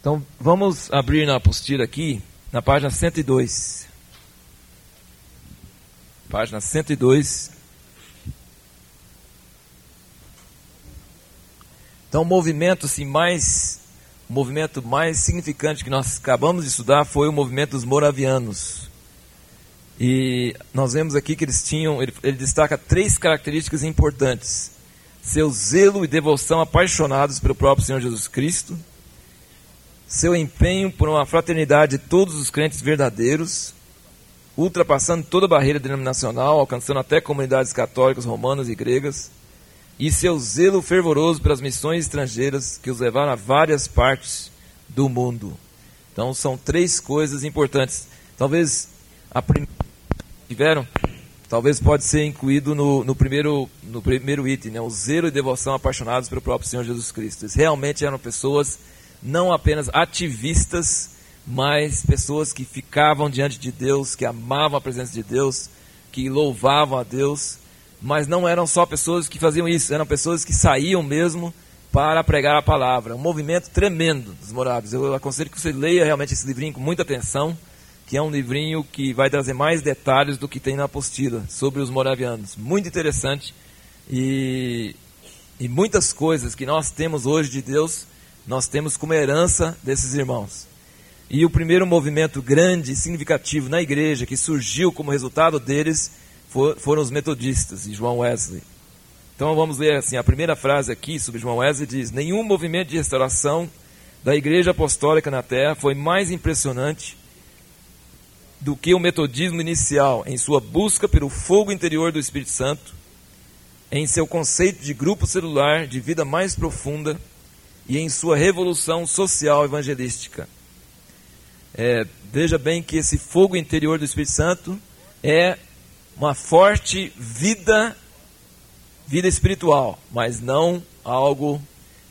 Então, vamos abrir na apostila aqui, na página 102. Página 102. Então, o movimento assim, mais, o movimento mais significante que nós acabamos de estudar foi o movimento dos moravianos. E nós vemos aqui que eles tinham, ele, ele destaca três características importantes: seu zelo e devoção apaixonados pelo próprio Senhor Jesus Cristo, seu empenho por uma fraternidade de todos os crentes verdadeiros, ultrapassando toda barreira denominacional, alcançando até comunidades católicas, romanas e gregas e seu zelo fervoroso pelas missões estrangeiras que os levaram a várias partes do mundo. Então são três coisas importantes. Talvez a primeira tiveram, talvez pode ser incluído no, no, primeiro, no primeiro item, né? o zelo e devoção apaixonados pelo próprio Senhor Jesus Cristo. Eles realmente eram pessoas não apenas ativistas, mas pessoas que ficavam diante de Deus, que amavam a presença de Deus, que louvavam a Deus mas não eram só pessoas que faziam isso, eram pessoas que saíam mesmo para pregar a palavra. Um movimento tremendo dos moráveis. Eu aconselho que você leia realmente esse livrinho com muita atenção, que é um livrinho que vai trazer mais detalhes do que tem na apostila sobre os moravianos. Muito interessante e, e muitas coisas que nós temos hoje de Deus, nós temos como herança desses irmãos. E o primeiro movimento grande e significativo na igreja que surgiu como resultado deles foram os metodistas e João Wesley. Então vamos ler assim, a primeira frase aqui sobre João Wesley diz: Nenhum movimento de restauração da igreja apostólica na terra foi mais impressionante do que o metodismo inicial em sua busca pelo fogo interior do Espírito Santo, em seu conceito de grupo celular de vida mais profunda e em sua revolução social evangelística. É, veja bem que esse fogo interior do Espírito Santo é uma forte vida, vida espiritual, mas não algo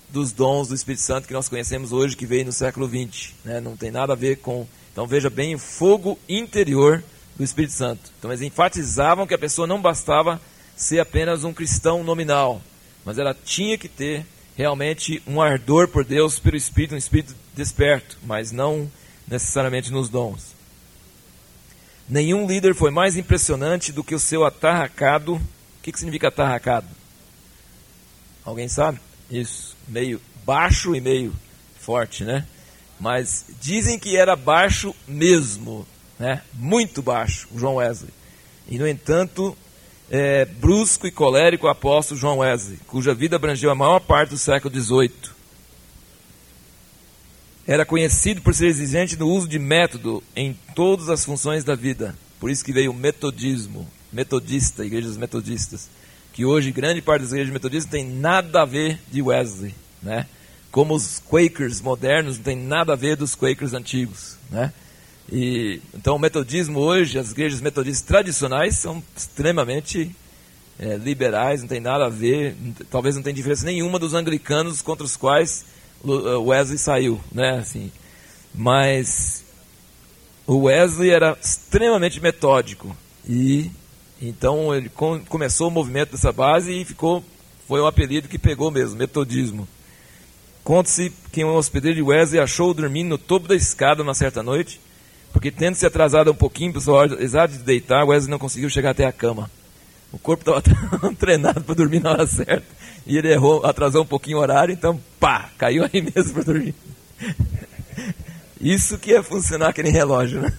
dos dons do Espírito Santo que nós conhecemos hoje, que veio no século XX. Né? Não tem nada a ver com. Então veja bem o fogo interior do Espírito Santo. Então eles enfatizavam que a pessoa não bastava ser apenas um cristão nominal, mas ela tinha que ter realmente um ardor por Deus, pelo Espírito, um Espírito desperto, mas não necessariamente nos dons. Nenhum líder foi mais impressionante do que o seu atarracado. O que, que significa atarracado? Alguém sabe? Isso, meio baixo e meio forte, né? Mas dizem que era baixo mesmo, né? Muito baixo, o João Wesley. E no entanto, é, brusco e colérico o apóstolo João Wesley, cuja vida abrangeu a maior parte do século XVIII era conhecido por ser exigente no uso de método em todas as funções da vida. Por isso que veio o metodismo, metodista, igrejas metodistas, que hoje grande parte das igrejas metodistas tem nada a ver de Wesley, né? Como os Quakers modernos não tem nada a ver dos Quakers antigos, né? E então o metodismo hoje, as igrejas metodistas tradicionais são extremamente é, liberais, não tem nada a ver, talvez não tenha diferença nenhuma dos anglicanos contra os quais uh, Wesley saiu, né? Assim, mas o Wesley era extremamente metódico e então ele com, começou o movimento dessa base e ficou foi um apelido que pegou mesmo, metodismo. Conta-se que um hospedeiro de Wesley achou dormindo no topo da escada uma certa noite, porque tendo se atrasado um pouquinho hora exata de deitar, Wesley não conseguiu chegar até a cama. O corpo estava treinado para dormir na hora certa. E ele errou, atrasou um pouquinho o horário, então pá, caiu aí mesmo para dormir. Isso que é funcionar aquele relógio, né?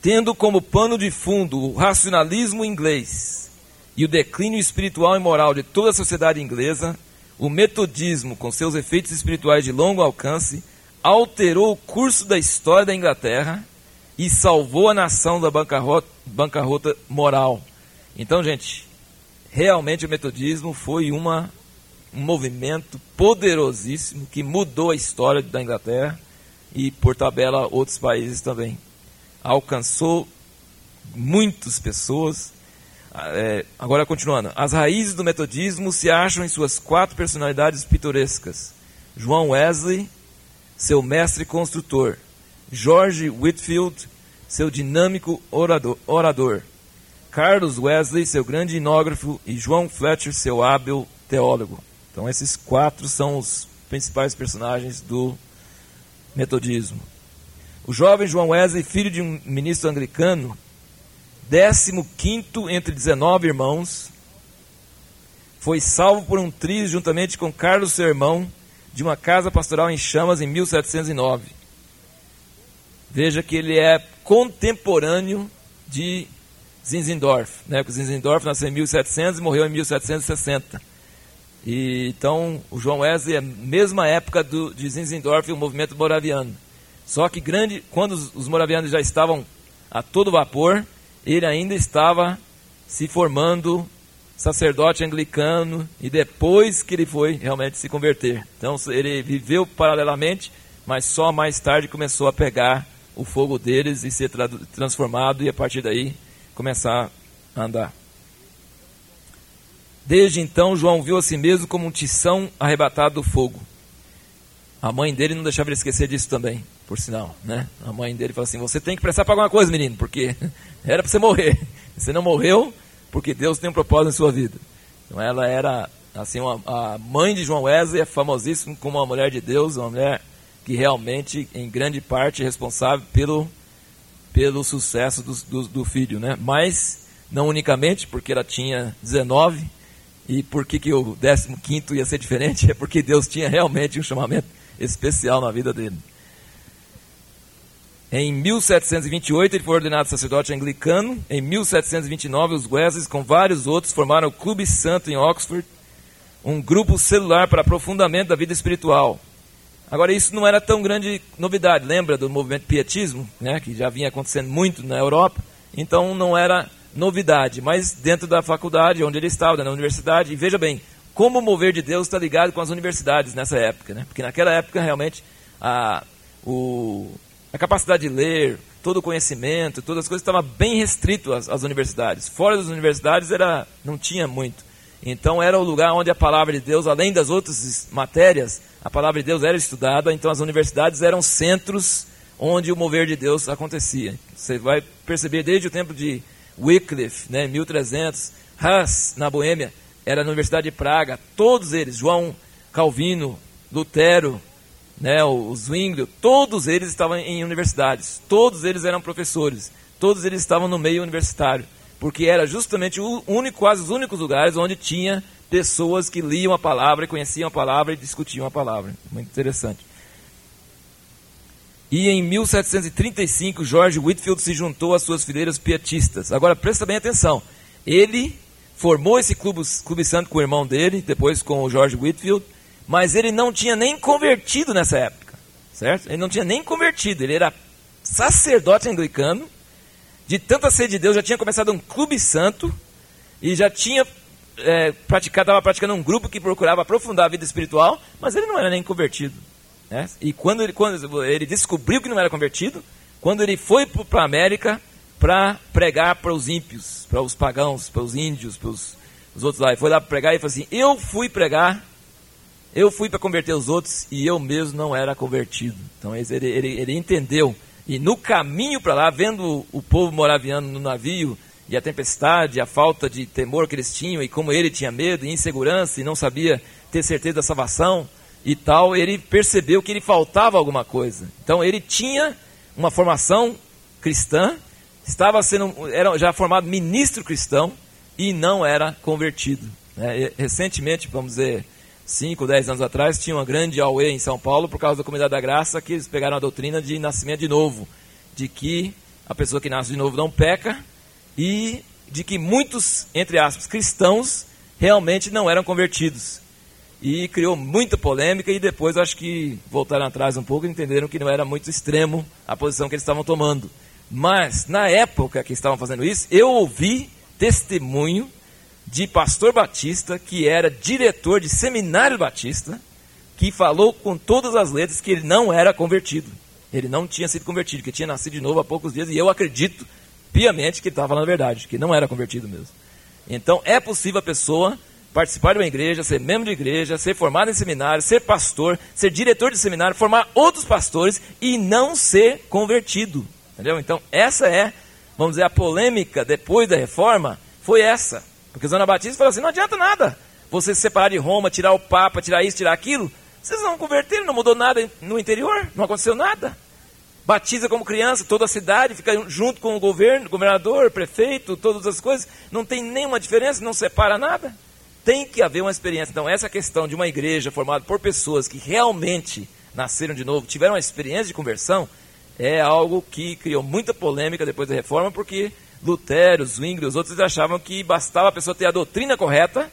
Tendo como pano de fundo o racionalismo inglês e o declínio espiritual e moral de toda a sociedade inglesa, o metodismo, com seus efeitos espirituais de longo alcance, alterou o curso da história da Inglaterra e salvou a nação da bancarrota, bancarrota moral. Então, gente, realmente o metodismo foi uma, um movimento poderosíssimo que mudou a história da Inglaterra e, por tabela, outros países também. Alcançou muitas pessoas. É, agora, continuando. As raízes do metodismo se acham em suas quatro personalidades pitorescas: João Wesley, seu mestre construtor. George Whitfield, seu dinâmico orador, orador. Carlos Wesley, seu grande inógrafo, e João Fletcher, seu hábil teólogo. Então, esses quatro são os principais personagens do metodismo. O jovem João Wesley, filho de um ministro anglicano, 15 entre 19 irmãos, foi salvo por um triz juntamente com Carlos, seu irmão, de uma casa pastoral em chamas em 1709. Veja que ele é contemporâneo de Zinzendorf. Né? Porque Zinzendorf nasceu em 1700 e morreu em 1760. E, então, o João Wesley é a mesma época do, de Zinzendorf e o movimento moraviano. Só que grande, quando os, os moravianos já estavam a todo vapor, ele ainda estava se formando sacerdote anglicano e depois que ele foi realmente se converter. Então ele viveu paralelamente, mas só mais tarde começou a pegar o fogo deles e ser transformado e a partir daí começar a andar. Desde então, João viu a si mesmo como um tição arrebatado do fogo. A mãe dele não deixava ele esquecer disso também, por sinal. Né? A mãe dele falou assim: Você tem que prestar para alguma coisa, menino, porque era para você morrer. Você não morreu porque Deus tem um propósito em sua vida. Então, ela era, assim, uma, a mãe de João Wesley é famosíssima como uma mulher de Deus, uma mulher que realmente, em grande parte, é responsável pelo, pelo sucesso do, do, do filho. Né? Mas, não unicamente porque ela tinha 19 e por que, que o 15 ia ser diferente? É porque Deus tinha realmente um chamamento especial na vida dele. Em 1728 ele foi ordenado sacerdote anglicano. Em 1729 os Wesleys com vários outros formaram o Clube Santo em Oxford, um grupo celular para aprofundamento da vida espiritual. Agora isso não era tão grande novidade, lembra do movimento pietismo, né, que já vinha acontecendo muito na Europa. Então não era novidade, mas dentro da faculdade onde ele estava, na universidade, e veja bem, como o mover de Deus está ligado com as universidades nessa época, né? Porque naquela época realmente a, o, a capacidade de ler, todo o conhecimento, todas as coisas estavam bem restrito às, às, universidades. Fora das universidades era não tinha muito. Então era o lugar onde a palavra de Deus, além das outras matérias, a palavra de Deus era estudada. Então as universidades eram centros onde o mover de Deus acontecia. Você vai perceber desde o tempo de Wycliffe, né, 1300, Hus, na Boêmia, era na Universidade de Praga, todos eles, João Calvino, Lutero, né, o Zwinglio, todos eles estavam em universidades, todos eles eram professores, todos eles estavam no meio universitário, porque era justamente o único, quase os únicos lugares onde tinha pessoas que liam a palavra, conheciam a palavra e discutiam a palavra. Muito interessante. E em 1735, George Whitfield se juntou às suas fileiras pietistas. Agora, presta bem atenção. Ele formou esse clube, clube santo com o irmão dele, depois com o George Whitfield, mas ele não tinha nem convertido nessa época, certo? Ele não tinha nem convertido, ele era sacerdote anglicano, de tanta sede de Deus, já tinha começado um clube santo, e já tinha é, praticado, estava praticando um grupo que procurava aprofundar a vida espiritual, mas ele não era nem convertido. Né? E quando ele, quando ele descobriu que não era convertido, quando ele foi para a América para pregar para os ímpios, para os pagãos, para os índios, para os, os outros lá, ele foi lá pregar e falou assim: Eu fui pregar, eu fui para converter os outros e eu mesmo não era convertido. Então ele, ele, ele entendeu. E no caminho para lá, vendo o povo moraviano no navio, e a tempestade, a falta de temor que eles tinham, e como ele tinha medo e insegurança e não sabia ter certeza da salvação, e tal, ele percebeu que ele faltava alguma coisa. Então ele tinha uma formação cristã, estava sendo era já formado ministro cristão e não era convertido. Né? Recentemente, vamos dizer, 5, 10 anos atrás, tinha uma grande auê em São Paulo por causa da Comunidade da Graça, que eles pegaram a doutrina de nascimento de novo, de que a pessoa que nasce de novo não peca e de que muitos, entre aspas, cristãos realmente não eram convertidos e criou muita polêmica e depois acho que voltaram atrás um pouco e entenderam que não era muito extremo a posição que eles estavam tomando. Mas na época que estavam fazendo isso, eu ouvi testemunho de pastor batista que era diretor de seminário batista, que falou com todas as letras que ele não era convertido. Ele não tinha sido convertido, que tinha nascido de novo há poucos dias, e eu acredito piamente que ele estava falando a verdade, que não era convertido mesmo. Então é possível a pessoa participar de uma igreja, ser membro de igreja, ser formado em seminário, ser pastor, ser diretor de seminário, formar outros pastores e não ser convertido. Entendeu? Então, essa é, vamos dizer, a polêmica depois da reforma, foi essa. Porque Zona Batista falou assim: não adianta nada você se separar de Roma, tirar o Papa, tirar isso, tirar aquilo, Vocês não converteram, não mudou nada no interior, não aconteceu nada. Batiza como criança, toda a cidade fica junto com o governo, governador, prefeito, todas as coisas. Não tem nenhuma diferença, não separa nada. Tem que haver uma experiência. Então, essa questão de uma igreja formada por pessoas que realmente nasceram de novo, tiveram uma experiência de conversão, é algo que criou muita polêmica depois da reforma, porque Lutero, Zwingli, os outros achavam que bastava a pessoa ter a doutrina correta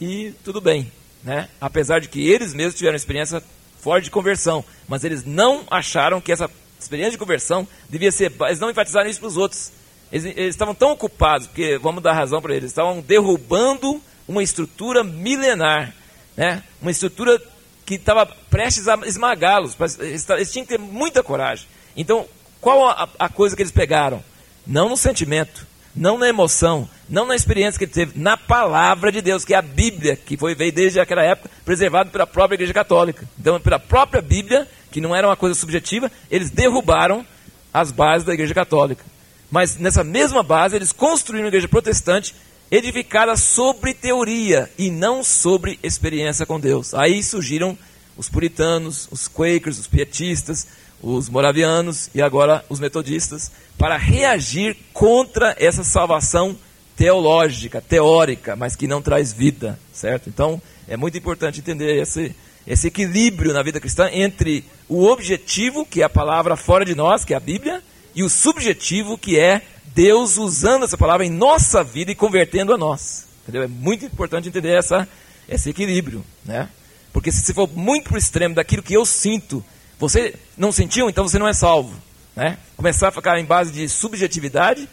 e tudo bem, né? Apesar de que eles mesmos tiveram experiência forte de conversão, mas eles não acharam que essa experiência de conversão devia ser, eles não enfatizaram isso para os outros. Eles, eles estavam tão ocupados, porque vamos dar razão para eles, estavam derrubando uma estrutura milenar, né? Uma estrutura que estava prestes a esmagá-los. Eles, tinham que ter muita coragem. Então, qual a, a coisa que eles pegaram? Não no sentimento, não na emoção, não na experiência que ele teve, na palavra de Deus, que é a Bíblia, que foi veio desde aquela época, preservado pela própria Igreja Católica. Então, pela própria Bíblia, que não era uma coisa subjetiva, eles derrubaram as bases da Igreja Católica. Mas nessa mesma base, eles construíram uma igreja protestante edificada sobre teoria e não sobre experiência com Deus. Aí surgiram os puritanos, os quakers, os pietistas, os moravianos e agora os metodistas, para reagir contra essa salvação teológica, teórica, mas que não traz vida, certo? Então, é muito importante entender esse, esse equilíbrio na vida cristã entre o objetivo, que é a palavra fora de nós, que é a Bíblia, e o subjetivo, que é Deus usando essa palavra em nossa vida e convertendo a nós. Entendeu? É muito importante entender essa, esse equilíbrio, né? Porque se for muito para o extremo daquilo que eu sinto você não sentiu, então você não é salvo. Né? Começar a ficar em base de subjetividade,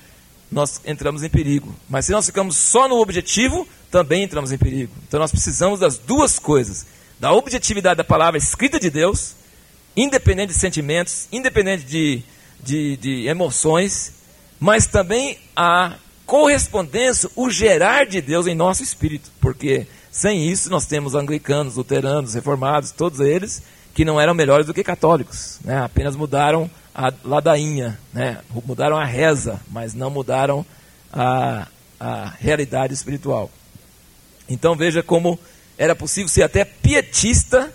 nós entramos em perigo. Mas se nós ficamos só no objetivo, também entramos em perigo. Então nós precisamos das duas coisas: da objetividade da palavra escrita de Deus, independente de sentimentos, independente de, de, de emoções, mas também a correspondência, o gerar de Deus em nosso espírito. Porque sem isso nós temos anglicanos, luteranos, reformados, todos eles que não eram melhores do que católicos, né? apenas mudaram a ladainha, né? mudaram a reza, mas não mudaram a, a realidade espiritual. Então veja como era possível ser até pietista,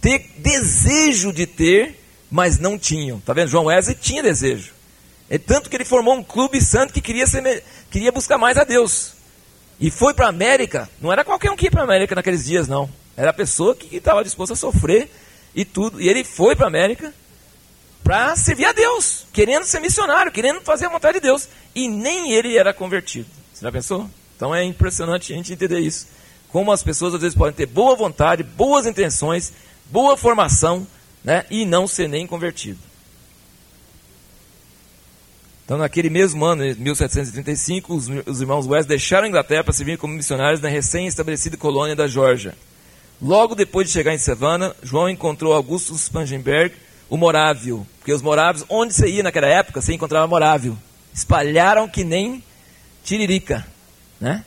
ter desejo de ter, mas não tinham. Tá vendo? João Wesley tinha desejo. É tanto que ele formou um clube santo que queria, ser, queria buscar mais a Deus. E foi para a América. Não era qualquer um que ia para a América naqueles dias, não. Era a pessoa que estava disposta a sofrer e tudo. E ele foi para a América para servir a Deus, querendo ser missionário, querendo fazer a vontade de Deus. E nem ele era convertido. Você já pensou? Então é impressionante a gente entender isso. Como as pessoas às vezes podem ter boa vontade, boas intenções, boa formação, né, e não ser nem convertido. Então, naquele mesmo ano, 1735, os, os irmãos West deixaram a Inglaterra para servir como missionários na recém-estabelecida colônia da Geórgia. Logo depois de chegar em Savannah, João encontrou Augusto Spangenberg, o morávio. Porque os morávios, onde você ia naquela época, você encontrava morávio. Espalharam que nem tiririca, né?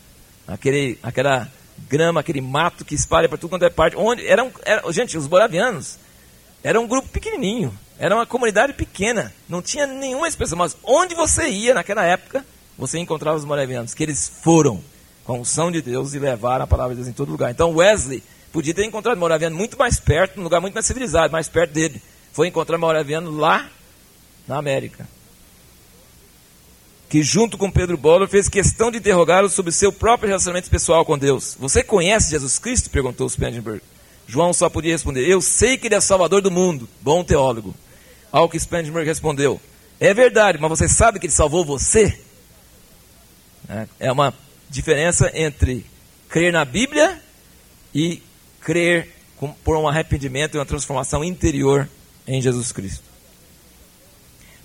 Aquele, aquela grama, aquele mato que espalha para tudo quanto é parte. Onde, eram, era, gente, os moravianos eram um grupo pequenininho, era uma comunidade pequena, não tinha nenhuma expressão. Mas onde você ia naquela época, você encontrava os moravianos, que eles foram com a unção de Deus e levaram a palavra de Deus em todo lugar. Então Wesley Podia ter encontrado Moraviano muito mais perto, num lugar muito mais civilizado, mais perto dele. Foi encontrar Moraviano lá na América. Que junto com Pedro Boller fez questão de interrogá-lo sobre seu próprio relacionamento pessoal com Deus. Você conhece Jesus Cristo? perguntou Spangenberg. João só podia responder: Eu sei que ele é Salvador do mundo. Bom teólogo. Ao que Spangenberg respondeu: É verdade, mas você sabe que ele salvou você? É uma diferença entre crer na Bíblia e crer por um arrependimento e uma transformação interior em Jesus Cristo.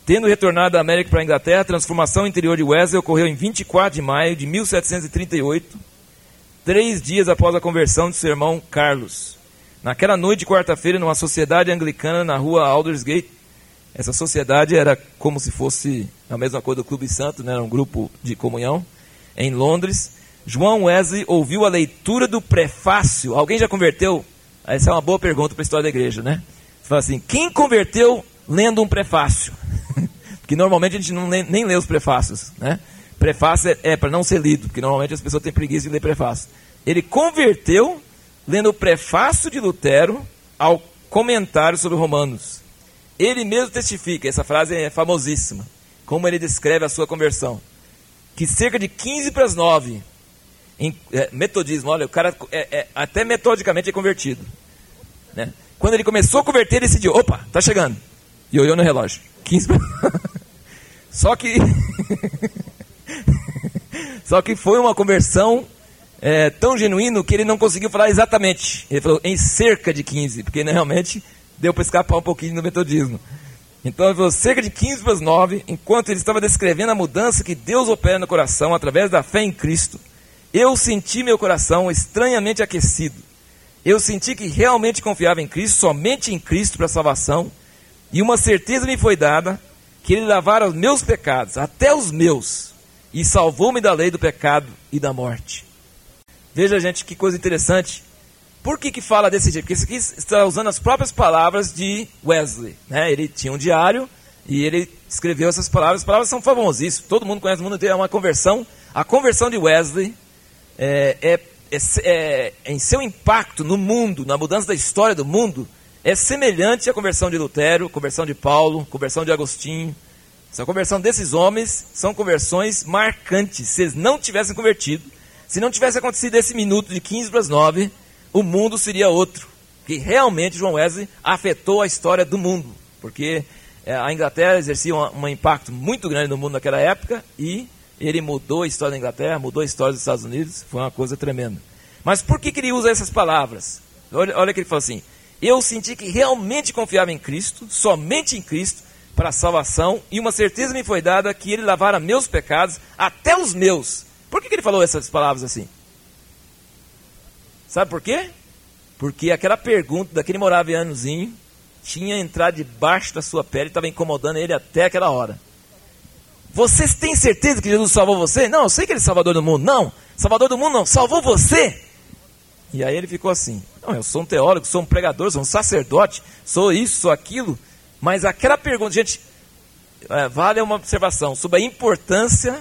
Tendo retornado da América para a Inglaterra, a transformação interior de Wesley ocorreu em 24 de maio de 1738, três dias após a conversão de seu irmão Carlos. Naquela noite de quarta-feira, numa sociedade anglicana na rua Aldersgate, essa sociedade era como se fosse a mesma coisa do Clube Santo, né? era um grupo de comunhão, em Londres. João Wesley ouviu a leitura do prefácio. Alguém já converteu? Essa é uma boa pergunta para a história da igreja, né? Fala assim: quem converteu lendo um prefácio? porque normalmente a gente não lê, nem lê os prefácios, né? Prefácio é, é para não ser lido, porque normalmente as pessoas têm preguiça de ler prefácio. Ele converteu lendo o prefácio de Lutero ao comentário sobre Romanos. Ele mesmo testifica, essa frase é famosíssima, como ele descreve a sua conversão. Que cerca de 15 para as 9, em, é, metodismo, olha, o cara é, é, até metodicamente é convertido. Né? Quando ele começou a converter, ele decidiu: opa, tá chegando. E olhou no relógio: 15 para. Só que. Só que foi uma conversão é, tão genuíno que ele não conseguiu falar exatamente. Ele falou em cerca de 15, porque né, realmente deu para escapar um pouquinho no metodismo. Então ele falou cerca de 15 para as 9, enquanto ele estava descrevendo a mudança que Deus opera no coração através da fé em Cristo. Eu senti meu coração estranhamente aquecido. Eu senti que realmente confiava em Cristo, somente em Cristo para salvação, e uma certeza me foi dada que ele lavara os meus pecados, até os meus, e salvou-me da lei do pecado e da morte. Veja, gente, que coisa interessante. Por que, que fala desse jeito? Porque isso aqui está usando as próprias palavras de Wesley. Né? Ele tinha um diário e ele escreveu essas palavras. As palavras são famosíssimas. Todo mundo conhece, o mundo inteiro. É uma conversão. A conversão de Wesley é, é, é, é, em seu impacto no mundo, na mudança da história do mundo, é semelhante à conversão de Lutero, conversão de Paulo, conversão de Agostinho. Essa conversão desses homens são conversões marcantes. Se eles não tivessem convertido, se não tivesse acontecido esse minuto de 15 para as 9, o mundo seria outro. Que realmente João Wesley afetou a história do mundo. Porque é, a Inglaterra exercia um, um, impacto muito grande no mundo naquela época e ele mudou a história da Inglaterra, mudou a história dos Estados Unidos. Foi uma coisa tremenda. Mas por que, que ele usa essas palavras? Olha, olha que ele fala assim: Eu senti que realmente confiava em Cristo, somente em Cristo, para a salvação, e uma certeza me foi dada que ele lavara meus pecados, até os meus por que, que ele falou essas palavras assim? Sabe por quê? Porque aquela pergunta daquele moravianozinho tinha entrado debaixo da sua pele e estava incomodando ele até aquela hora. Vocês têm certeza que Jesus salvou você? Não, eu sei que ele é salvador do mundo. Não, salvador do mundo não, salvou você. E aí ele ficou assim: Não, eu sou um teólogo, sou um pregador, sou um sacerdote, sou isso, sou aquilo. Mas aquela pergunta, gente, é, vale uma observação sobre a importância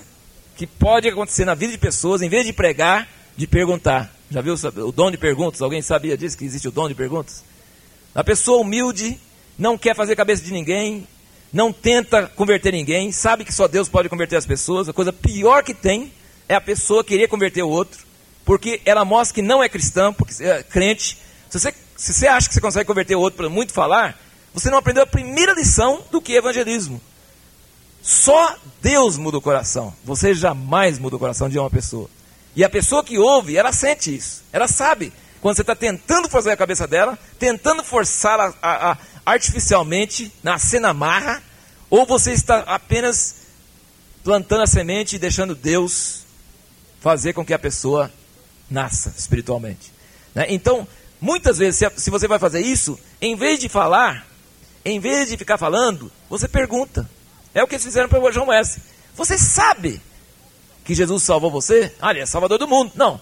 que pode acontecer na vida de pessoas, em vez de pregar, de perguntar. Já viu o dom de perguntas? Alguém sabia disso, que existe o dom de perguntas? A pessoa humilde não quer fazer cabeça de ninguém, não tenta converter ninguém, sabe que só Deus pode converter as pessoas. A coisa pior que tem é a pessoa querer converter o outro, porque ela mostra que não é cristã, porque é crente. Se você, se você acha que você consegue converter o outro para muito falar, você não aprendeu a primeira lição do que é evangelismo. Só Deus muda o coração. Você jamais muda o coração de uma pessoa. E a pessoa que ouve, ela sente isso. Ela sabe. Quando você está tentando fazer a cabeça dela, tentando forçá-la a, a, artificialmente, nascer na marra, ou você está apenas plantando a semente e deixando Deus fazer com que a pessoa nasça espiritualmente. Né? Então, muitas vezes, se, se você vai fazer isso, em vez de falar, em vez de ficar falando, você pergunta. É o que eles fizeram para o João Wesley. Você sabe que Jesus salvou você? Ah, ele é salvador do mundo. Não.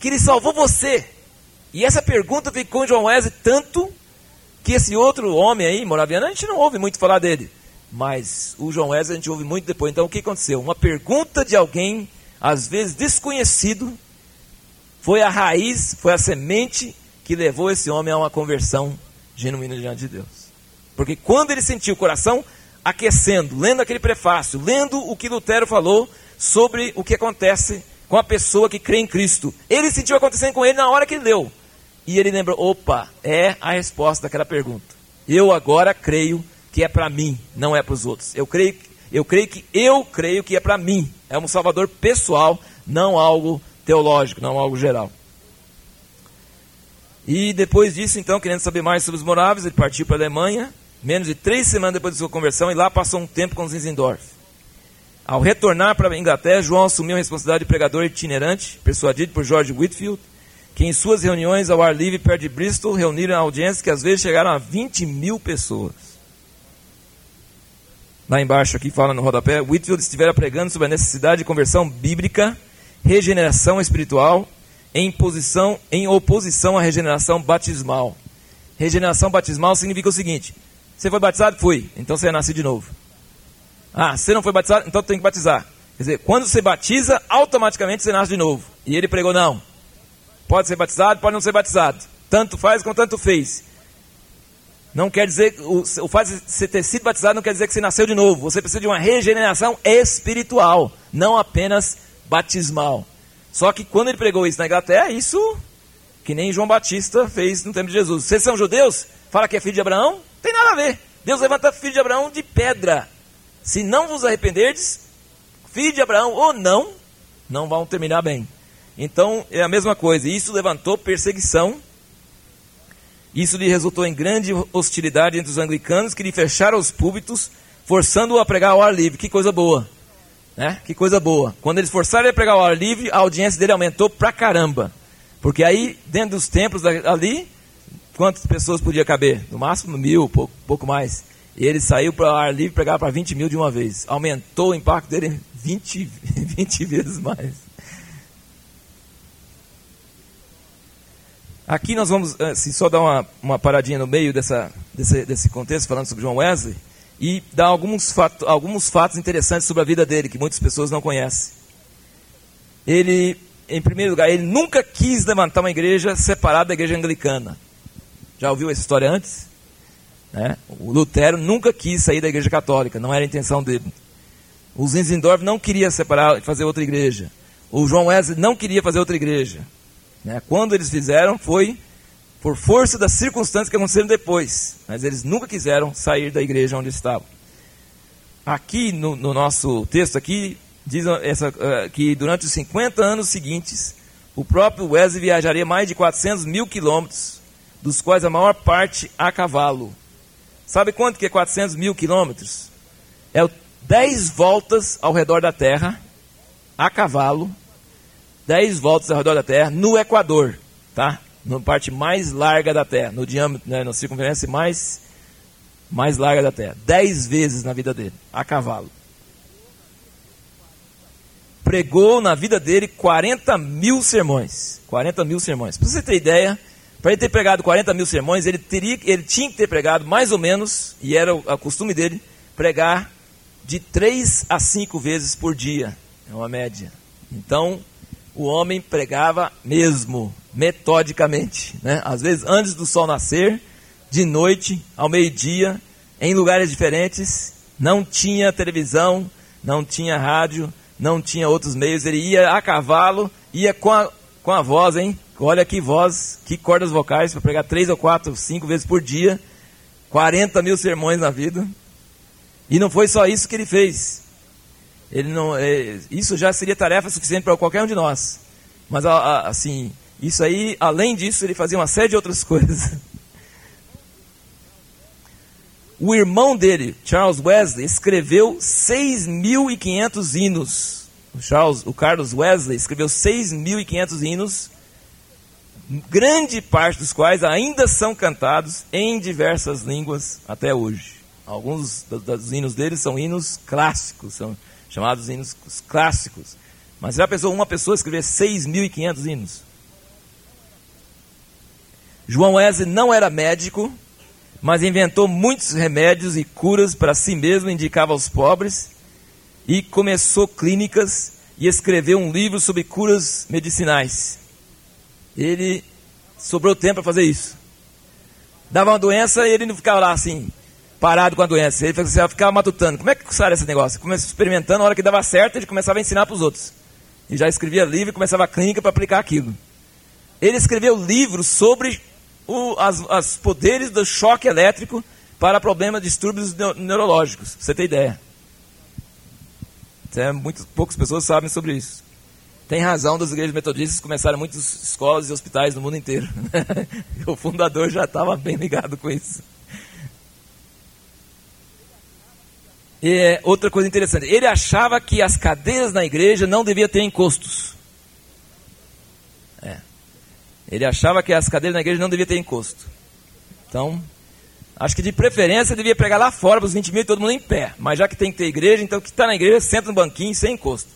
Que ele salvou você. E essa pergunta ficou em João Wesley tanto que esse outro homem aí, moraviano, a gente não ouve muito falar dele. Mas o João Wesley a gente ouve muito depois. Então o que aconteceu? Uma pergunta de alguém, às vezes desconhecido, foi a raiz, foi a semente que levou esse homem a uma conversão genuína diante de Deus. Porque quando ele sentiu o coração aquecendo, lendo aquele prefácio, lendo o que Lutero falou sobre o que acontece com a pessoa que crê em Cristo. Ele sentiu acontecendo com ele na hora que ele leu. E ele lembrou: opa, é a resposta daquela pergunta. Eu agora creio que é para mim, não é para os outros. Eu creio, eu creio que eu creio que é para mim. É um salvador pessoal, não algo teológico, não algo geral. E depois disso, então, querendo saber mais sobre os moráveis, ele partiu para a Alemanha, menos de três semanas depois de sua conversão, e lá passou um tempo com Zinzendorf. Ao retornar para a Inglaterra, João assumiu a responsabilidade de pregador itinerante, persuadido por George Whitfield, que em suas reuniões ao ar livre perto de Bristol reuniram audiências que às vezes chegaram a 20 mil pessoas. Lá embaixo aqui fala no rodapé, Whitfield estivera pregando sobre a necessidade de conversão bíblica, regeneração espiritual, em, posição, em oposição à regeneração batismal. Regeneração batismal significa o seguinte: você foi batizado? Fui. Então você é nascido de novo. Ah, você não foi batizado? Então tem que batizar. Quer dizer, quando você batiza, automaticamente você nasce de novo. E ele pregou, não. Pode ser batizado, pode não ser batizado. Tanto faz como tanto fez. Não quer dizer, o, o fato de você ter sido batizado não quer dizer que você nasceu de novo. Você precisa de uma regeneração espiritual, não apenas batismal. Só que quando ele pregou isso na Inglaterra, isso que nem João Batista fez no tempo de Jesus. Vocês são judeus? Fala que é filho de Abraão? Tem nada a ver. Deus levanta filho de Abraão de pedra. Se não vos arrependerdes, filho de Abraão ou não, não vão terminar bem. Então é a mesma coisa. Isso levantou perseguição. Isso lhe resultou em grande hostilidade entre os anglicanos que lhe fecharam os púlpitos, forçando-o a pregar ao ar livre. Que coisa boa. Né? Que coisa boa. Quando eles forçaram ele a pregar ao ar livre, a audiência dele aumentou pra caramba. Porque aí, dentro dos templos ali, quantas pessoas podia caber? No máximo mil, pouco, pouco mais. E ele saiu para o ar livre pregava para 20 mil de uma vez. Aumentou o impacto dele 20, 20 vezes mais. Aqui nós vamos assim, só dar uma, uma paradinha no meio dessa, desse, desse contexto, falando sobre João Wesley, e dar alguns, fato, alguns fatos interessantes sobre a vida dele, que muitas pessoas não conhecem. Ele, em primeiro lugar, ele nunca quis levantar uma igreja separada da igreja anglicana. Já ouviu essa história antes? Né? O Lutero nunca quis sair da igreja católica, não era a intenção dele. O Zinzendorf não queria separar e fazer outra igreja. O João Wesley não queria fazer outra igreja. Né? Quando eles fizeram, foi por força das circunstâncias que aconteceram depois. Mas eles nunca quiseram sair da igreja onde estavam. Aqui no, no nosso texto aqui diz essa, uh, que durante os 50 anos seguintes, o próprio Wesley viajaria mais de 400 mil quilômetros, dos quais a maior parte a cavalo. Sabe quanto que é 400 mil quilômetros? É 10 voltas ao redor da Terra, a cavalo, 10 voltas ao redor da Terra, no Equador, tá? Na parte mais larga da Terra, no diâmetro, né, na circunferência mais, mais larga da Terra. 10 vezes na vida dele, a cavalo. Pregou na vida dele 40 mil sermões. 40 mil sermões. Para você ter ideia, para ele ter pregado 40 mil sermões, ele, teria, ele tinha que ter pregado mais ou menos, e era o, o costume dele, pregar de 3 a 5 vezes por dia. É uma média. Então, o homem pregava mesmo, metodicamente. Né? Às vezes antes do sol nascer, de noite, ao meio-dia, em lugares diferentes. Não tinha televisão, não tinha rádio, não tinha outros meios. Ele ia a cavalo, ia com a, com a voz, hein? Olha que voz, que cordas vocais para pregar três ou quatro, cinco vezes por dia, 40 mil sermões na vida. E não foi só isso que ele fez. Ele não, é, isso já seria tarefa suficiente para qualquer um de nós. Mas assim, isso aí, além disso, ele fazia uma série de outras coisas. O irmão dele, Charles Wesley, escreveu 6.500 hinos. O, Charles, o Carlos Wesley escreveu 6.500 hinos grande parte dos quais ainda são cantados em diversas línguas até hoje. Alguns dos hinos deles são hinos clássicos, são chamados hinos clássicos. Mas já pensou uma pessoa escrever 6.500 hinos? João Wesley não era médico, mas inventou muitos remédios e curas para si mesmo, indicava aos pobres, e começou clínicas e escreveu um livro sobre curas medicinais ele sobrou tempo para fazer isso. Dava uma doença e ele não ficava lá assim, parado com a doença. Ele ficava matutando. Como é que sara esse negócio? Começou experimentando, na hora que dava certo, ele começava a ensinar para os outros. E já escrevia livro e começava a clínica para aplicar aquilo. Ele escreveu livros sobre os poderes do choque elétrico para problemas, distúrbios neurológicos. Você ter ideia. É, muito poucas pessoas sabem sobre isso. Tem razão das igrejas metodistas começaram muitas escolas e hospitais no mundo inteiro. o fundador já estava bem ligado com isso. E é, outra coisa interessante, ele achava que as cadeiras na igreja não deviam ter encostos. É. Ele achava que as cadeiras na igreja não deviam ter encosto. Então, acho que de preferência devia pregar lá fora para os 20 mil e todo mundo em pé. Mas já que tem que ter igreja, então que está na igreja senta no banquinho sem encosto.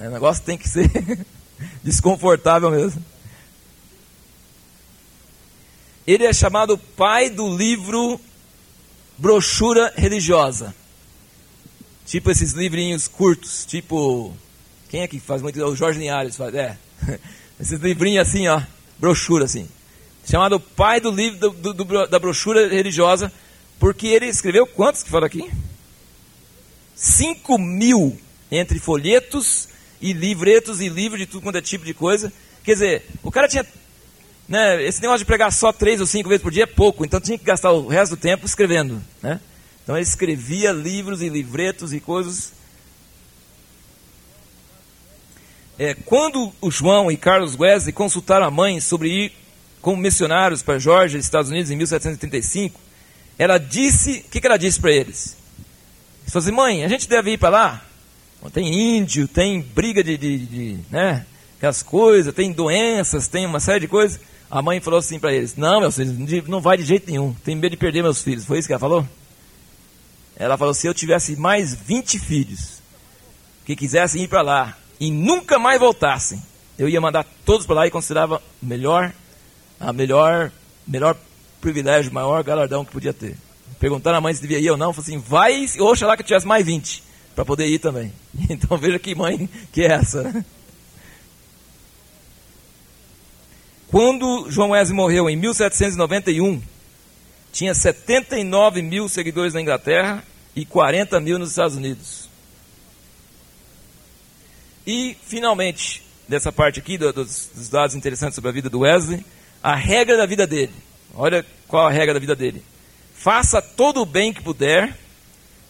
O negócio tem que ser desconfortável mesmo. Ele é chamado pai do livro brochura religiosa. Tipo esses livrinhos curtos, tipo. Quem é que faz muito? O Jorge Linhares faz, é. Esses livrinhos assim, ó, brochura assim. chamado pai do livro do, do, da brochura religiosa, porque ele escreveu quantos que fala aqui? 5 mil entre folhetos e livretos e livros de tudo quanto é tipo de coisa. Quer dizer, o cara tinha. Né, esse negócio de pregar só três ou cinco vezes por dia é pouco, então tinha que gastar o resto do tempo escrevendo. Né? Então ele escrevia livros e livretos e coisas. É, quando o João e Carlos Wesley consultaram a mãe sobre ir como missionários para Georgia, Estados Unidos, em 1735, ela disse, o que, que ela disse para eles? Ela falou assim, mãe, a gente deve ir para lá? Tem índio, tem briga de, de, de né, aquelas coisas, tem doenças, tem uma série de coisas. A mãe falou assim para eles, não, meus filhos, não vai de jeito nenhum, tem medo de perder meus filhos. Foi isso que ela falou? Ela falou, se eu tivesse mais 20 filhos que quisessem ir para lá e nunca mais voltassem, eu ia mandar todos para lá e considerava melhor, a melhor, melhor privilégio, maior galardão que podia ter. Perguntaram à mãe se devia ir ou não, falou assim, vai, oxalá que eu tivesse mais 20 para poder ir também. Então veja que mãe que é essa. Quando João Wesley morreu em 1791, tinha 79 mil seguidores na Inglaterra e 40 mil nos Estados Unidos. E, finalmente, dessa parte aqui, dos, dos dados interessantes sobre a vida do Wesley, a regra da vida dele. Olha qual a regra da vida dele. Faça todo o bem que puder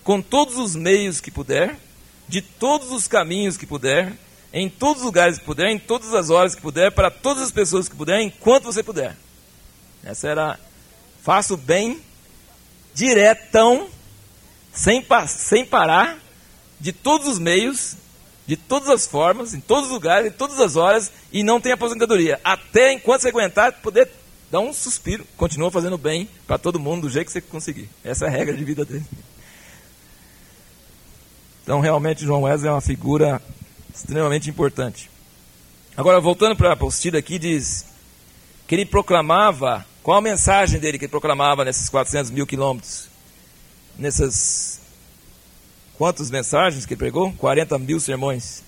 com todos os meios que puder, de todos os caminhos que puder, em todos os lugares que puder, em todas as horas que puder, para todas as pessoas que puder, enquanto você puder. Essa era. Faça o bem diretão, sem, sem parar, de todos os meios, de todas as formas, em todos os lugares, em todas as horas, e não tem aposentadoria. Até enquanto você aguentar, poder dar um suspiro. Continua fazendo bem para todo mundo do jeito que você conseguir. Essa é a regra de vida dele. Então, realmente, João Wesley é uma figura extremamente importante. Agora, voltando para a apostila aqui, diz que ele proclamava, qual a mensagem dele que ele proclamava nesses 400 mil quilômetros? Nessas, quantas mensagens que ele pregou? 40 mil sermões.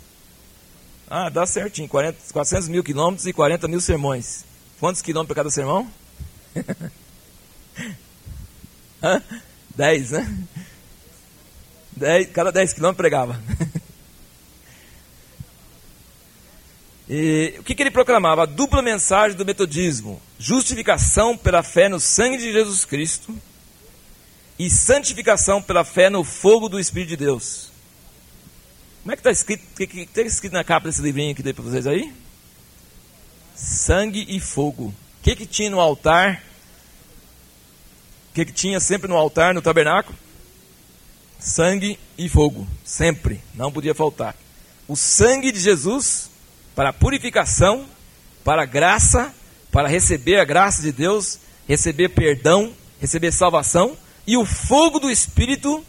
Ah, dá certinho, 40, 400 mil quilômetros e 40 mil sermões. Quantos quilômetros para cada sermão? Hã? 10, né? Dez, cada 10 quilômetros pregava. E, o que, que, ele proclamava? A dupla mensagem do metodismo: justificação pela fé no sangue de Jesus Cristo e santificação pela fé no fogo do Espírito de Deus. Como é que está escrito? O que está escrito na capa desse livrinho que dei para vocês aí? Sangue e fogo. O que, que tinha no altar? O que, que tinha sempre no altar, no tabernáculo? sangue e fogo, sempre, não podia faltar. O sangue de Jesus para purificação, para graça, para receber a graça de Deus, receber perdão, receber salvação, e o fogo do Espírito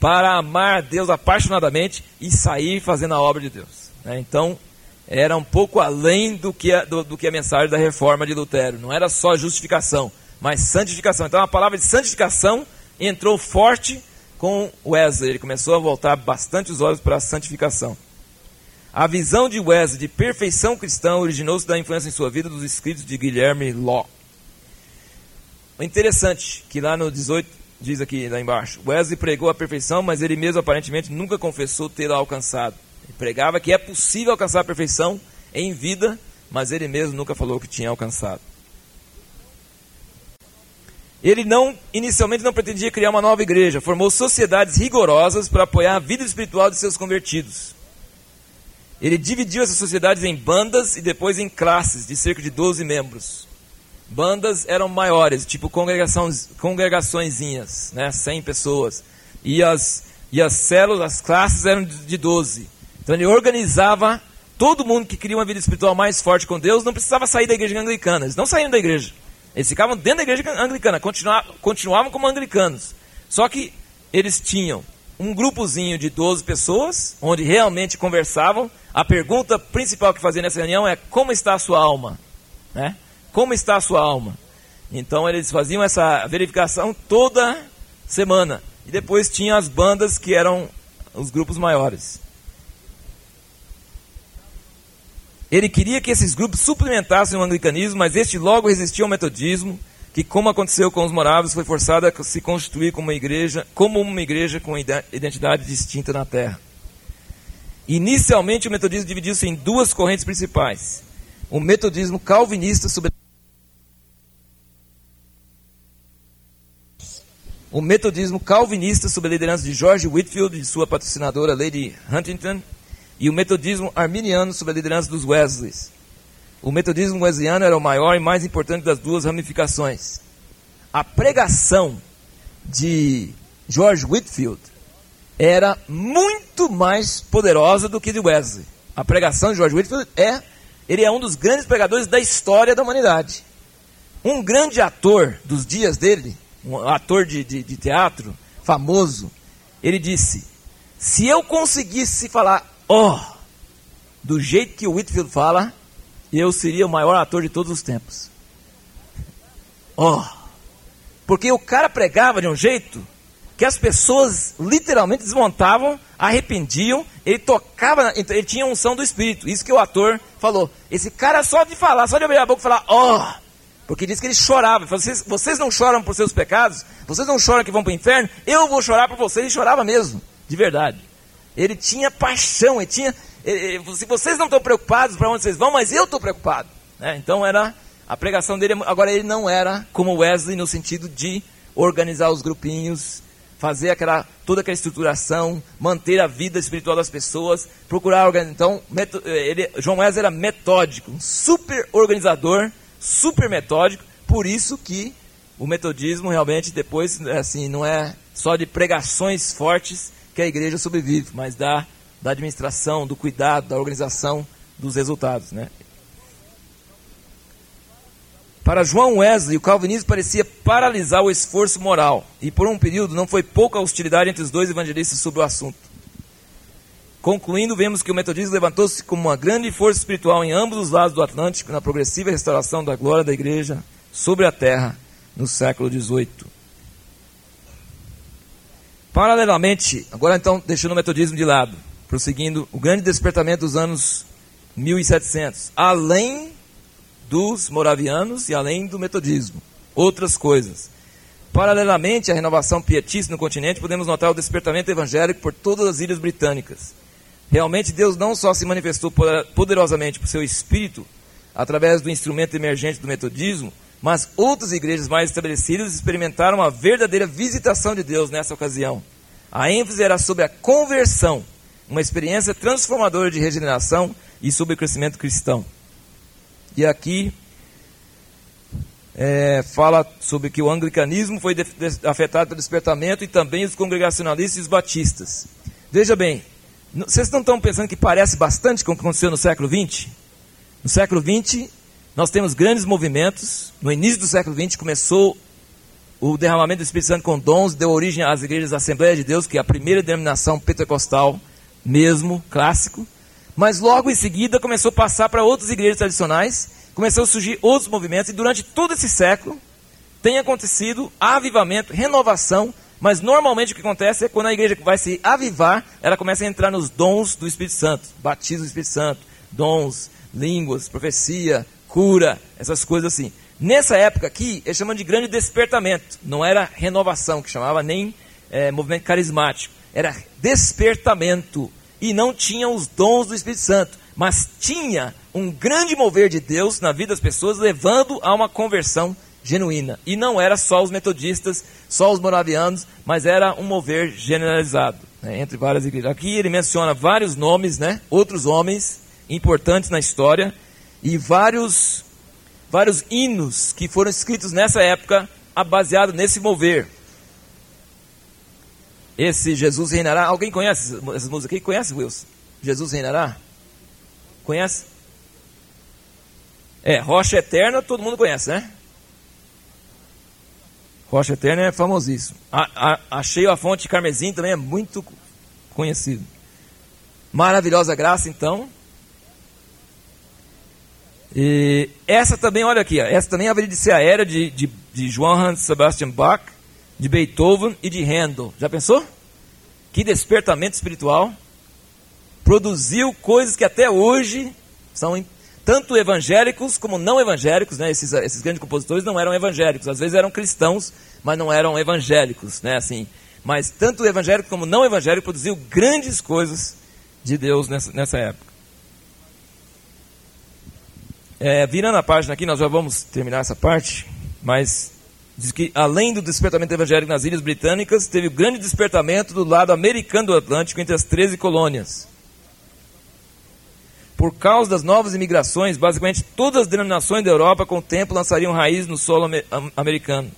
para amar Deus apaixonadamente e sair fazendo a obra de Deus. Né? Então, era um pouco além do que, a, do, do que a mensagem da reforma de Lutero. Não era só justificação, mas santificação. Então, a palavra de santificação entrou forte com Wesley, ele começou a voltar bastante os olhos para a santificação. A visão de Wesley de perfeição cristã originou-se da influência em sua vida dos escritos de Guilherme Law. O interessante que lá no 18 diz aqui lá embaixo, Wesley pregou a perfeição, mas ele mesmo aparentemente nunca confessou tê-la alcançado. Ele pregava que é possível alcançar a perfeição em vida, mas ele mesmo nunca falou que tinha alcançado. Ele não, inicialmente não pretendia criar uma nova igreja, formou sociedades rigorosas para apoiar a vida espiritual de seus convertidos. Ele dividiu essas sociedades em bandas e depois em classes de cerca de 12 membros. Bandas eram maiores, tipo congregaçõezinhas, né, 100 pessoas. E as, e as células, as classes eram de 12. Então ele organizava todo mundo que queria uma vida espiritual mais forte com Deus, não precisava sair da igreja anglicana, eles não saíram da igreja. Eles ficavam dentro da igreja anglicana, continuavam, continuavam como anglicanos. Só que eles tinham um grupozinho de 12 pessoas, onde realmente conversavam. A pergunta principal que fazia nessa reunião é: como está a sua alma? Né? Como está a sua alma? Então eles faziam essa verificação toda semana. E depois tinha as bandas que eram os grupos maiores. Ele queria que esses grupos suplementassem o anglicanismo, mas este logo resistiu ao metodismo, que, como aconteceu com os moráveis, foi forçado a se constituir como uma igreja, como uma igreja com identidade distinta na terra. Inicialmente, o metodismo dividiu-se em duas correntes principais: o metodismo calvinista sobre o metodismo calvinista sob a liderança de George Whitfield e sua patrocinadora Lady Huntington, e o metodismo arminiano sob a liderança dos Wesleys. O metodismo wesleyano era o maior e mais importante das duas ramificações. A pregação de George Whitfield era muito mais poderosa do que de Wesley. A pregação de George Whitfield é, ele é um dos grandes pregadores da história da humanidade. Um grande ator dos dias dele, um ator de, de, de teatro famoso, ele disse: se eu conseguisse falar ó, oh, do jeito que o Whitfield fala, eu seria o maior ator de todos os tempos. Ó, oh, porque o cara pregava de um jeito que as pessoas literalmente desmontavam, arrependiam, ele tocava, ele tinha unção do Espírito. Isso que o ator falou. Esse cara só de falar, só de abrir a boca e falar, ó, oh, porque diz que ele chorava. Vocês, vocês não choram por seus pecados? Vocês não choram que vão para o inferno? Eu vou chorar por vocês. Ele chorava mesmo, de verdade. Ele tinha paixão, ele tinha. Ele, se vocês não estão preocupados para onde vocês vão, mas eu estou preocupado. Né? Então era a pregação dele. Agora ele não era como Wesley no sentido de organizar os grupinhos, fazer aquela toda aquela estruturação, manter a vida espiritual das pessoas, procurar organizar. Então, ele, João Wesley era metódico, um super organizador super metódico, por isso que o metodismo realmente depois, assim, não é só de pregações fortes que a igreja sobrevive, mas da, da administração, do cuidado, da organização dos resultados, né? Para João Wesley, o calvinismo parecia paralisar o esforço moral, e por um período não foi pouca hostilidade entre os dois evangelistas sobre o assunto. Concluindo, vemos que o metodismo levantou-se como uma grande força espiritual em ambos os lados do Atlântico na progressiva restauração da glória da igreja sobre a terra no século XVIII. Paralelamente, agora então deixando o metodismo de lado, prosseguindo, o grande despertamento dos anos 1700, além dos moravianos e além do metodismo, outras coisas. Paralelamente à renovação pietista no continente, podemos notar o despertamento evangélico por todas as ilhas britânicas. Realmente Deus não só se manifestou poderosamente por seu espírito através do instrumento emergente do metodismo, mas outras igrejas mais estabelecidas experimentaram uma verdadeira visitação de Deus nessa ocasião. A ênfase era sobre a conversão, uma experiência transformadora de regeneração e sobre o crescimento cristão. E aqui é, fala sobre que o anglicanismo foi afetado pelo despertamento e também os congregacionalistas e os batistas. Veja bem, vocês não estão pensando que parece bastante com o que aconteceu no século XX? No século XX, nós temos grandes movimentos. No início do século XX começou o derramamento do Espírito Santo com dons, deu origem às igrejas da Assembleia de Deus, que é a primeira denominação pentecostal mesmo, clássico. Mas logo em seguida começou a passar para outras igrejas tradicionais, começou a surgir outros movimentos, e durante todo esse século tem acontecido avivamento, renovação mas normalmente o que acontece é quando a igreja vai se avivar, ela começa a entrar nos dons do Espírito Santo, batismo do Espírito Santo, dons, línguas, profecia, cura, essas coisas assim. Nessa época aqui, eles chamam de grande despertamento. Não era renovação, que chamava nem é, movimento carismático. Era despertamento. E não tinha os dons do Espírito Santo. Mas tinha um grande mover de Deus na vida das pessoas, levando a uma conversão genuína. E não era só os metodistas, só os moravianos, mas era um mover generalizado né, entre várias igrejas. Aqui ele menciona vários nomes, né, outros homens importantes na história e vários, vários hinos que foram escritos nessa época, baseado nesse mover. Esse Jesus reinará. Alguém conhece essas músicas aqui? Conhece, Wilson? Jesus reinará? Conhece? É, Rocha Eterna todo mundo conhece, né? Rocha Eterna é famosíssimo. A, a, achei a fonte carmesim também é muito conhecido. Maravilhosa graça, então. E essa também, olha aqui, essa também ser a era de, de, de Johann Sebastian Bach, de Beethoven e de Handel. Já pensou? Que despertamento espiritual. Produziu coisas que até hoje são tanto evangélicos como não evangélicos, né? Esses, esses grandes compositores não eram evangélicos, às vezes eram cristãos, mas não eram evangélicos, né? Assim, mas tanto evangélico como não evangélico produziu grandes coisas de Deus nessa, nessa época. É, virando a página aqui, nós já vamos terminar essa parte, mas diz que além do despertamento evangélico nas ilhas britânicas, teve grande despertamento do lado americano do Atlântico entre as 13 colônias. Por causa das novas imigrações, basicamente todas as denominações da Europa com o tempo lançariam raiz no solo americano.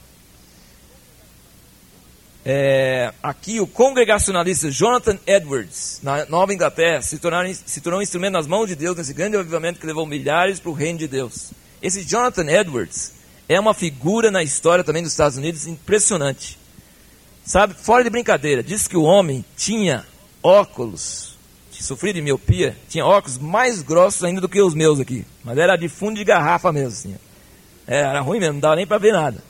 É, aqui o congregacionalista Jonathan Edwards, na Nova Inglaterra, se, tornaram, se tornou um instrumento nas mãos de Deus nesse grande avivamento que levou milhares para o reino de Deus. Esse Jonathan Edwards é uma figura na história também dos Estados Unidos impressionante. Sabe, fora de brincadeira, diz que o homem tinha óculos, sofria de miopia, tinha óculos mais grossos ainda do que os meus aqui. Mas era de fundo de garrafa mesmo, assim. É, era ruim mesmo, não dava nem para ver nada.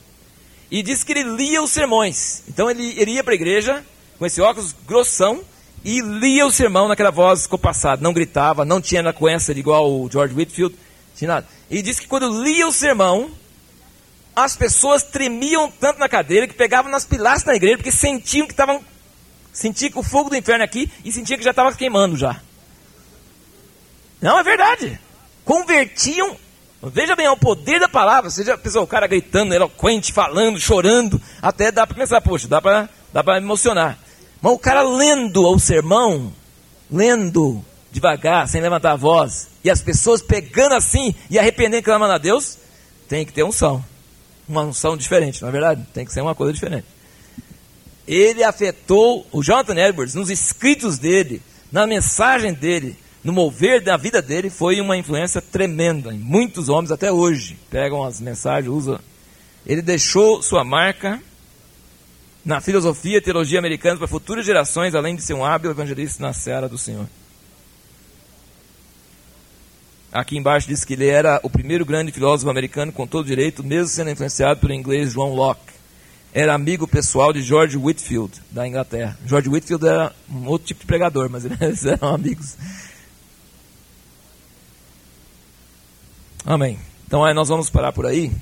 E disse que ele lia os sermões. Então ele, ele ia para a igreja com esse óculos grossão e lia o sermão naquela voz compassada. Não gritava, não tinha eloquência igual o George Whitfield, tinha nada. E disse que quando lia o sermão, as pessoas tremiam tanto na cadeira que pegavam nas pilastras da igreja porque sentiam que estavam. Sentiam que o fogo do inferno aqui e sentiam que já estava queimando já. Não, é verdade. Convertiam Veja bem, é o poder da palavra. Pensou, o cara gritando, eloquente, falando, chorando, até dá para pensar, poxa, dá para dá emocionar. Mas o cara lendo o sermão, lendo devagar, sem levantar a voz, e as pessoas pegando assim e arrependendo, clamando a Deus, tem que ter unção. Uma unção diferente, não é verdade? Tem que ser uma coisa diferente. Ele afetou o Jonathan Edwards nos escritos dele, na mensagem dele, no mover da vida dele foi uma influência tremenda. Muitos homens até hoje pegam as mensagens, usam. Ele deixou sua marca na filosofia e teologia americanas para futuras gerações, além de ser um hábil evangelista na seara do Senhor. Aqui embaixo diz que ele era o primeiro grande filósofo americano com todo direito, mesmo sendo influenciado pelo inglês João Locke. Era amigo pessoal de George Whitfield, da Inglaterra. George Whitfield era um outro tipo de pregador, mas eles eram amigos. Amém. Então aí nós vamos parar por aí.